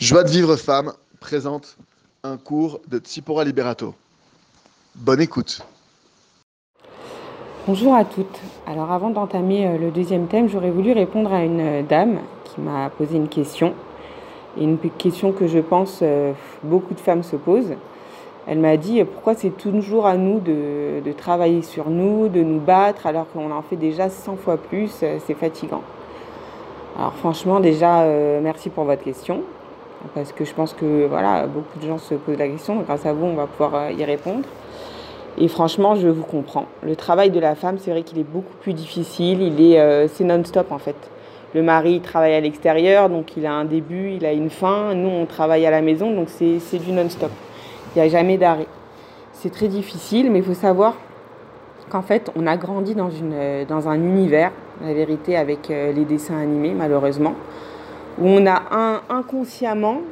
Joie de vivre femme présente un cours de Tsipora Liberato. Bonne écoute. Bonjour à toutes. Alors avant d'entamer euh, le deuxième thème, j'aurais voulu répondre à une euh, dame qui m'a posé une question. Et une question que je pense euh, beaucoup de femmes se posent. Elle m'a dit pourquoi c'est toujours à nous de, de, travailler sur nous, de nous battre, alors qu'on en fait déjà 100 fois plus, c'est fatigant. Alors franchement déjà, merci pour votre question parce que je pense que voilà, beaucoup de gens se posent la question. grâce à vous, on va pouvoir euh, y répondre. Et franchement, je vous comprends. Le travail de la femme, c'est vrai qu'il est beaucoup plus difficile. Il euh, c'est non-stop en fait. Le mari travaille à l'extérieur, donc il a un début, il a une fin. Nous, on travaille à la maison, donc c'est du non-stop. Il n'y a jamais d'arrêt. C'est très difficile, mais il faut savoir qu'en fait, on a grandi dans, une, dans un univers, la vérité, avec euh, les dessins animés, malheureusement où on a inconsciemment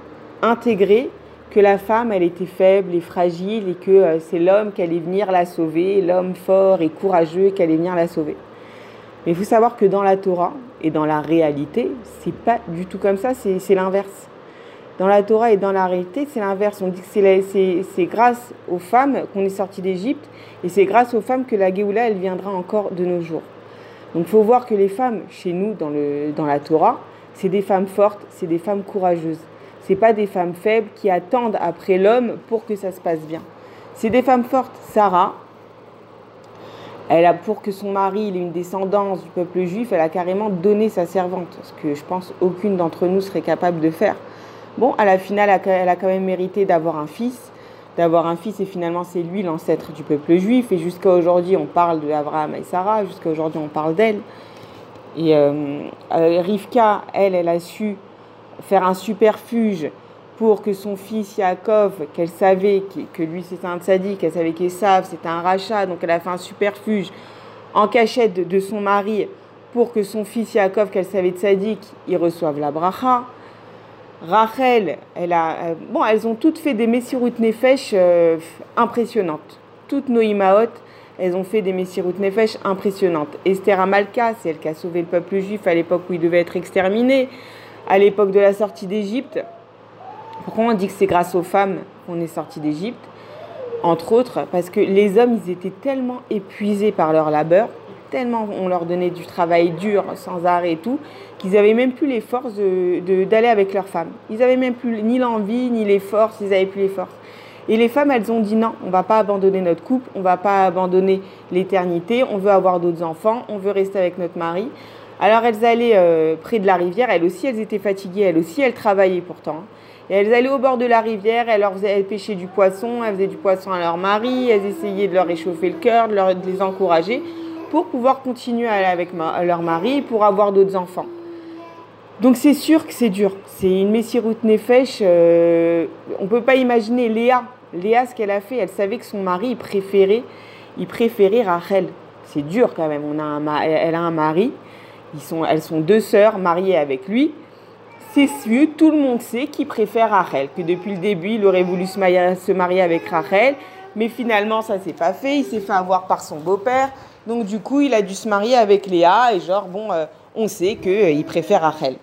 intégré que la femme, elle était faible et fragile et que euh, c'est l'homme qui allait venir la sauver, l'homme fort et courageux qui allait venir la sauver. Mais il faut savoir que dans la Torah et dans la réalité, c'est pas du tout comme ça, c'est l'inverse. Dans la Torah et dans la réalité, c'est l'inverse. On dit que c'est grâce aux femmes qu'on est sorti d'Égypte et c'est grâce aux femmes que la Géoula, elle viendra encore de nos jours. Donc il faut voir que les femmes, chez nous, dans, le, dans la Torah, c'est des femmes fortes, c'est des femmes courageuses. C'est pas des femmes faibles qui attendent après l'homme pour que ça se passe bien. C'est des femmes fortes. Sarah, elle a pour que son mari ait une descendance du peuple juif, elle a carrément donné sa servante, ce que je pense aucune d'entre nous serait capable de faire. Bon, à la finale, elle a quand même mérité d'avoir un fils, d'avoir un fils et finalement c'est lui l'ancêtre du peuple juif. Et jusqu'à aujourd'hui, on parle de Abraham et Sarah, jusqu'à aujourd'hui, on parle d'elle. Et euh, euh, Rivka, elle, elle a su faire un superfuge pour que son fils Yaakov, qu'elle savait que lui c'était un tzaddik, qu'elle savait qu'Esav c'était un rachat, donc elle a fait un superfuge en cachette de, son mari pour que son fils Yaakov, qu'elle savait tzaddik, il reçoive la bracha. Rachel, elle a, euh, bon, elles ont toutes fait des messirut nefesh impressionnantes. Toutes nos imaot, elles ont fait des Messirut Nefesh impressionnantes. Esther Amalka, c'est elle qui a sauvé le peuple juif à l'époque où il devait être exterminé, à l'époque de la sortie d'Égypte. Pourquoi on dit que c'est grâce aux femmes qu'on est sorti d'Égypte? Entre autres, parce que les hommes, ils étaient tellement épuisés par leur labeur, tellement on leur donnait du travail dur, sans arrêt et tout, qu'ils n'avaient même plus les forces d'aller de, avec leurs femmes. Ils n'avaient même plus ni l'envie, ni les forces, ils n'avaient plus les forces. Et les femmes, elles ont dit non, on va pas abandonner notre couple, on va pas abandonner l'éternité, on veut avoir d'autres enfants, on veut rester avec notre mari. Alors elles allaient euh, près de la rivière, elles aussi, elles étaient fatiguées, elles aussi, elles travaillaient pourtant. Et elles allaient au bord de la rivière, elles pêcher du poisson, elles faisaient du poisson à leur mari, elles essayaient de leur réchauffer le cœur, de, les encourager pour pouvoir continuer à aller avec leur mari, pour avoir d'autres enfants. Donc c'est sûr que c'est dur. C'est une Messirut Nefesh. Euh, on ne peut pas imaginer Léa Léa, ce qu'elle a fait, elle savait que son mari préférait, il préférait Rachel. C'est dur quand même. On a un, elle a un mari. Ils sont, elles sont deux sœurs mariées avec lui. C'est sûr, tout le monde sait qu'il préfère Rachel. Que depuis le début, il aurait voulu se marier, avec Rachel. Mais finalement, ça s'est pas fait. Il s'est fait avoir par son beau-père. Donc du coup, il a dû se marier avec Léa. Et genre, bon, euh, on sait qu'il euh, préfère Rachel.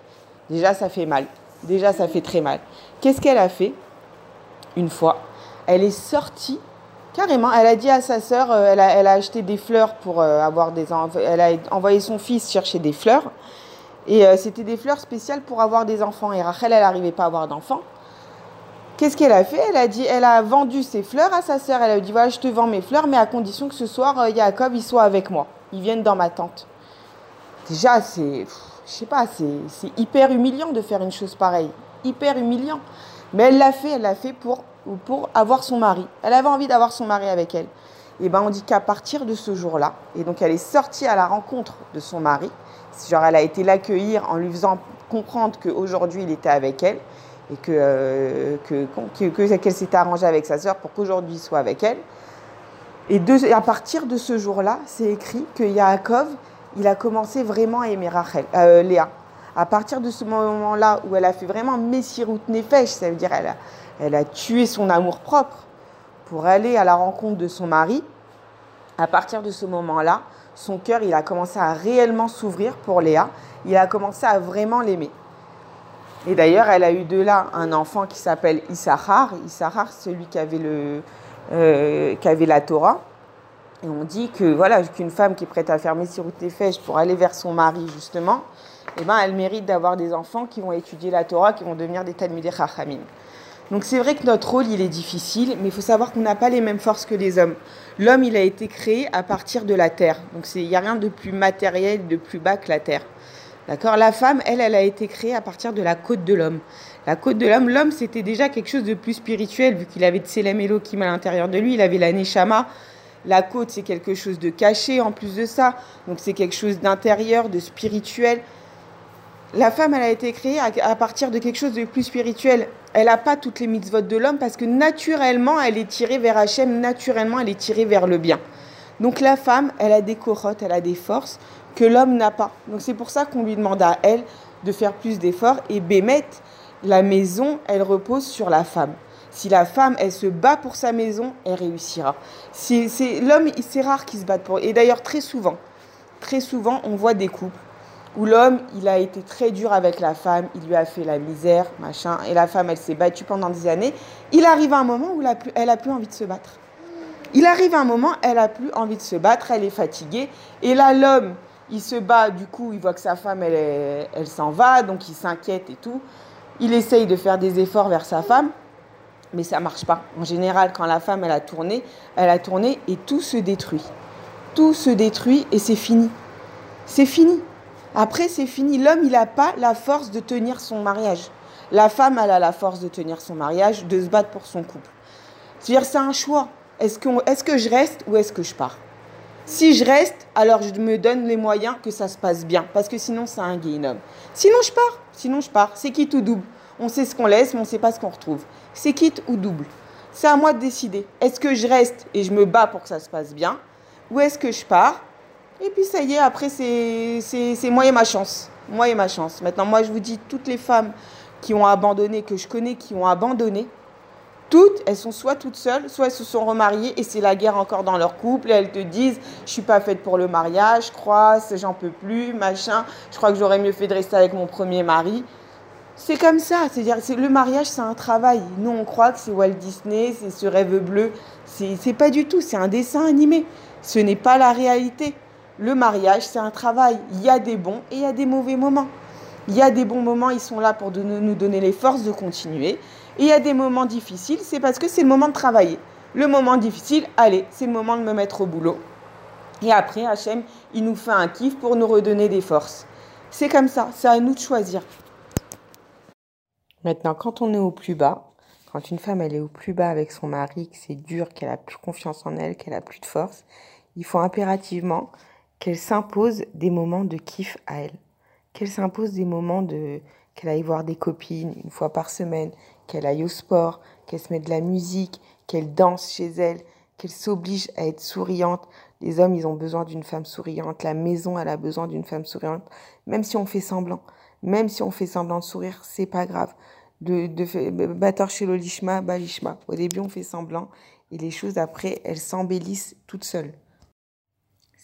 Déjà, ça fait mal. Déjà, ça fait très mal. Qu'est-ce qu'elle a fait? Une fois, elle est sortie carrément. Elle a dit à sa sœur, euh, elle, a, acheté des fleurs pour euh, avoir des. Elle a envoyé son fils chercher des fleurs. Et euh, c'était des fleurs spéciales pour avoir des enfants. Et Rachel, elle n'arrivait pas à avoir d'enfants. Qu'est-ce qu'elle a fait? Elle a dit, elle a vendu ses fleurs à sa sœur. Elle a dit voilà, je te vends mes fleurs, mais à condition que ce soir, Jacob, il soit avec moi. Il vienne dans ma tente. Déjà, c'est, je sais pas, c'est hyper humiliant de faire une chose pareille. Hyper humiliant. Mais elle l'a fait, elle l'a fait pour pour avoir son mari. Elle avait envie d'avoir son mari avec elle. Et ben on dit qu'à partir de ce jour-là, et donc elle est sortie à la rencontre de son mari, genre elle a été l'accueillir en lui faisant comprendre qu'aujourd'hui il était avec elle et que euh, qu'elle s'était arrangée avec sa sœur pour qu'aujourd'hui il soit avec elle. Et, à partir de ce jour-là, c'est écrit que Yaakov, il a commencé vraiment à aimer Rachel, euh, Léa. À partir de ce moment-là où elle a fait vraiment Messirut Nefesh, ça veut dire elle a, elle a tué son amour propre pour aller à la rencontre de son mari. À partir de ce moment-là, son cœur, il a commencé à réellement s'ouvrir pour Léa. Il a commencé à vraiment l'aimer. Et d'ailleurs, elle a eu de là un enfant qui s'appelle Issachar. Issachar, celui qui avait, le, euh, qui avait la Torah. Et on dit que voilà qu'une femme qui est prête à fermer ses routes fèches pour aller vers son mari, justement, eh ben, elle mérite d'avoir des enfants qui vont étudier la Torah, qui vont devenir des Talmudei Chachamim. Donc c'est vrai que notre rôle, il est difficile, mais il faut savoir qu'on n'a pas les mêmes forces que les hommes. L'homme, il a été créé à partir de la terre. Donc il n'y a rien de plus matériel, de plus bas que la terre. D'accord? La femme, elle, elle a été créée à partir de la côte de l'homme. La côte de l'homme, l'homme, c'était déjà quelque chose de plus spirituel, vu qu'il avait Tselem Elohim à l'intérieur de lui, il avait la Neshama. La côte, c'est quelque chose de caché en plus de ça. Donc c'est quelque chose d'intérieur, de spirituel. La femme, elle a été créée à, partir de quelque chose de plus spirituel. Elle n'a pas toutes les mitzvot de l'homme parce que naturellement, elle est tirée vers Hachem, naturellement, elle est tirée vers le bien. Donc la femme, elle a des corottes, elle a des forces que l'homme n'a pas. Donc c'est pour ça qu'on lui demande à elle de faire plus d'efforts. Et Bémet, la maison, elle repose sur la femme. Si la femme, elle se bat pour sa maison, elle réussira. C'est, l'homme, c'est rare qu'il se batte pour. Et d'ailleurs, très souvent, très souvent, on voit des couples où l'homme, il a été très dur avec la femme, il lui a fait la misère, machin, et la femme, elle s'est battue pendant des années. Il arrive un moment où elle a plus envie de se battre. Il arrive un moment, elle a plus envie de se battre, elle est fatiguée, et là, l'homme, il se bat, du coup, il voit que sa femme, elle, s'en va, donc il s'inquiète et tout. Il essaye de faire des efforts vers sa femme, mais ça marche pas. En général, quand la femme, elle a tourné, elle a tourné et tout se détruit. Tout se détruit et c'est fini. C'est fini. Après, c'est fini. L'homme, il n'a pas la force de tenir son mariage. La femme, elle a la force de tenir son mariage, de se battre pour son couple. C'est-à-dire, c'est un choix. Est-ce que, est que je reste ou est-ce que je pars? Si je reste, alors je me donne les moyens que ça se passe bien, parce que sinon c'est un homme. Sinon je pars, sinon je pars. C'est quitte ou double. On sait ce qu'on laisse, mais on ne sait pas ce qu'on retrouve. C'est quitte ou double. C'est à moi de décider. Est-ce que je reste et je me bats pour que ça se passe bien, ou est-ce que je pars Et puis ça y est, après c'est moi et ma chance. Moi et ma chance. Maintenant, moi je vous dis, toutes les femmes qui ont abandonné, que je connais, qui ont abandonné, toutes, elles sont soit toutes seules, soit elles se sont remariées et c'est la guerre encore dans leur couple. Et elles te disent, je suis pas faite pour le mariage, je crois, j'en peux plus, machin. Je crois que j'aurais mieux fait de rester avec mon premier mari. C'est comme ça, c'est-à-dire le mariage, c'est un travail. Nous, on croit que c'est Walt Disney, c'est ce rêve bleu. C'est pas du tout, c'est un dessin animé. Ce n'est pas la réalité. Le mariage, c'est un travail. Il y a des bons et il y a des mauvais moments. Il y a des bons moments, ils sont là pour nous donner les forces de continuer. Et il y a des moments difficiles, c'est parce que c'est le moment de travailler. Le moment difficile, allez, c'est le moment de me mettre au boulot. Et après, Hachem, il nous fait un kiff pour nous redonner des forces. C'est comme ça, c'est à nous de choisir. Maintenant, quand on est au plus bas, quand une femme elle est au plus bas avec son mari, que c'est dur, qu'elle a plus confiance en elle, qu'elle a plus de force, il faut impérativement qu'elle s'impose des moments de kiff à elle, qu'elle s'impose des moments de qu'elle aille voir des copines une fois par semaine, qu'elle aille au sport, qu'elle se mette de la musique, qu'elle danse chez elle, qu'elle s'oblige à être souriante. Les hommes, ils ont besoin d'une femme souriante. La maison, elle a besoin d'une femme souriante. Même si on fait semblant, même si on fait semblant de sourire, c'est pas grave. De, de batteur chez l'olishma, balishma. Au début, on fait semblant et les choses après, elles s'embellissent toutes seules.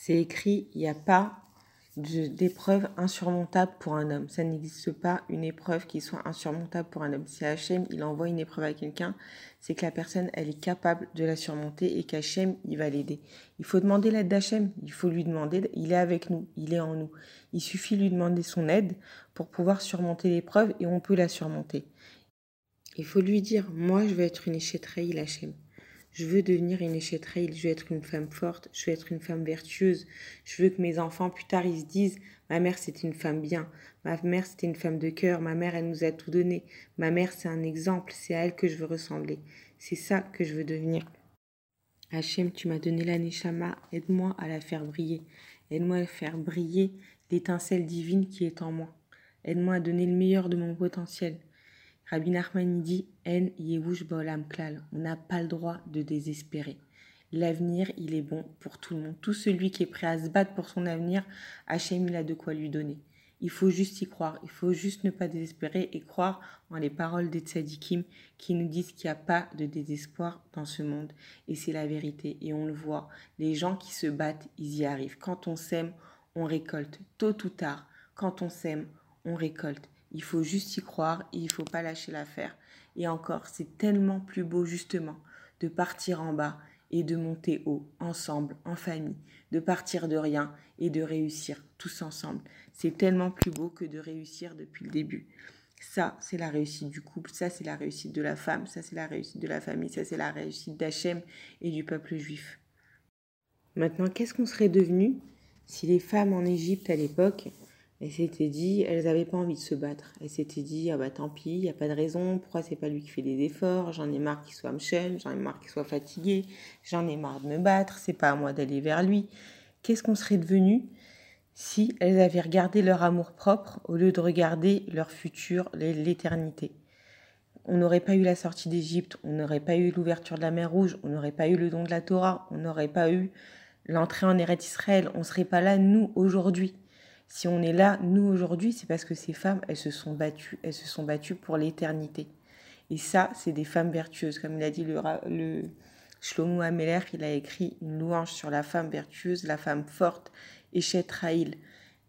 C'est écrit, il n'y a pas d'épreuve insurmontable pour un homme. Ça n'existe pas une épreuve qui soit insurmontable pour un homme. Si Hachem, il envoie une épreuve à quelqu'un, c'est que la personne, elle est capable de la surmonter et qu'Hachem, il va l'aider. Il faut demander l'aide d'Hachem. Il faut lui demander, il est avec nous, il est en nous. Il suffit de lui demander son aide pour pouvoir surmonter l'épreuve et on peut la surmonter. Il faut lui dire, moi, je veux être une échétraï, Hachem. Je veux devenir une échétrail, je veux être une femme forte, je veux être une femme vertueuse. Je veux que mes enfants, plus tard, ils se disent Ma mère, c'était une femme bien. Ma mère, c'était une femme de cœur. Ma mère, elle nous a tout donné. Ma mère, c'est un exemple. C'est à elle que je veux ressembler. C'est ça que je veux devenir. Hachem, tu m'as donné la Neshama. Aide-moi à la faire briller. Aide-moi à faire briller l'étincelle divine qui est en moi. Aide-moi à donner le meilleur de mon potentiel. Rabbi Nachman dit klal. On n'a pas le droit de désespérer. L'avenir, il est bon pour tout le monde. Tout celui qui est prêt à se battre pour son avenir, Hachem, il a de quoi lui donner. Il faut juste y croire. Il faut juste ne pas désespérer et croire en les paroles des tzadikim qui nous disent qu'il n'y a pas de désespoir dans ce monde. Et c'est la vérité. Et on le voit. Les gens qui se battent, ils y arrivent. Quand on sème, on récolte. Tôt ou tard, quand on sème, on récolte. Il faut juste y croire et il faut pas lâcher l'affaire. Et encore, c'est tellement plus beau justement de partir en bas et de monter haut, ensemble, en famille, de partir de rien et de réussir tous ensemble. C'est tellement plus beau que de réussir depuis le début. Ça, c'est la réussite du couple, ça, c'est la réussite de la femme, ça, c'est la réussite de la famille, ça, c'est la réussite d'Hachem et du peuple juif. Maintenant, qu'est-ce qu'on serait devenu si les femmes en Égypte à l'époque, elles s'étaient dit, elles n'avaient pas envie de se battre. Elles s'étaient dit, ah bah tant pis, il n'y a pas de raison, pourquoi c'est pas lui qui fait des efforts, j'en ai marre qu'il soit mchen, j'en ai marre qu'il soit fatigué, j'en ai marre de me battre, c'est pas à moi d'aller vers lui. Qu'est-ce qu'on serait devenu si elles avaient regardé leur amour propre au lieu de regarder leur futur, l'éternité? On n'aurait pas eu la sortie d'Égypte, on n'aurait pas eu l'ouverture de la mer Rouge, on n'aurait pas eu le don de la Torah, on n'aurait pas eu l'entrée en Eretz Israël, on ne serait pas là, nous, aujourd'hui. Si on est là, nous, aujourd'hui, c'est parce que ces femmes, elles se sont battues, elles se sont battues pour l'éternité. Et ça, c'est des femmes vertueuses. Comme il a dit le, Shlomo Ameler, il a écrit une louange sur la femme vertueuse, la femme forte, Eshet Raïl.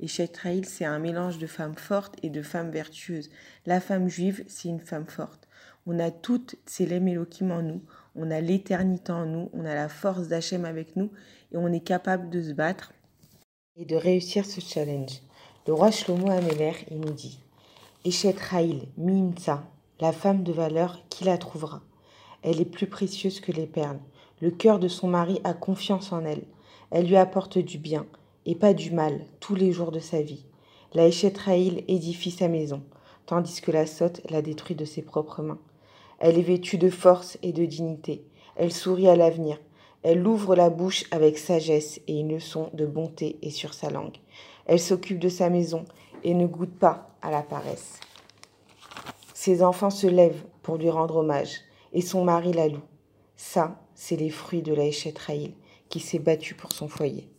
Eshet Raïl, c'est un mélange de femmes fortes et de femmes vertueuses. La femme juive, c'est une femme forte. On a toutes ces Elohim en nous, on a l'éternité en nous, on a la force d'Hachem avec nous et on est capable de se battre et de réussir ce challenge. Le roi Shlomo Ameler, il nous dit Eshet Raïl, Mimtsa, la femme de valeur, qui la trouvera Elle est plus précieuse que les perles. Le cœur de son mari a confiance en elle. Elle lui apporte du bien et pas du mal tous les jours de sa vie. La Eshet Raïl édifie sa maison, tandis que la sotte la détruit de ses propres mains. Elle est vêtue de force et de dignité. Elle sourit à l'avenir. Elle ouvre la bouche avec sagesse et une leçon de bonté est sur sa langue. Elle s'occupe de sa maison et ne goûte pas à la paresse. Ses enfants se lèvent pour lui rendre hommage et son mari la loue. Ça, c'est les fruits de la Raïl qui s'est battue pour son foyer.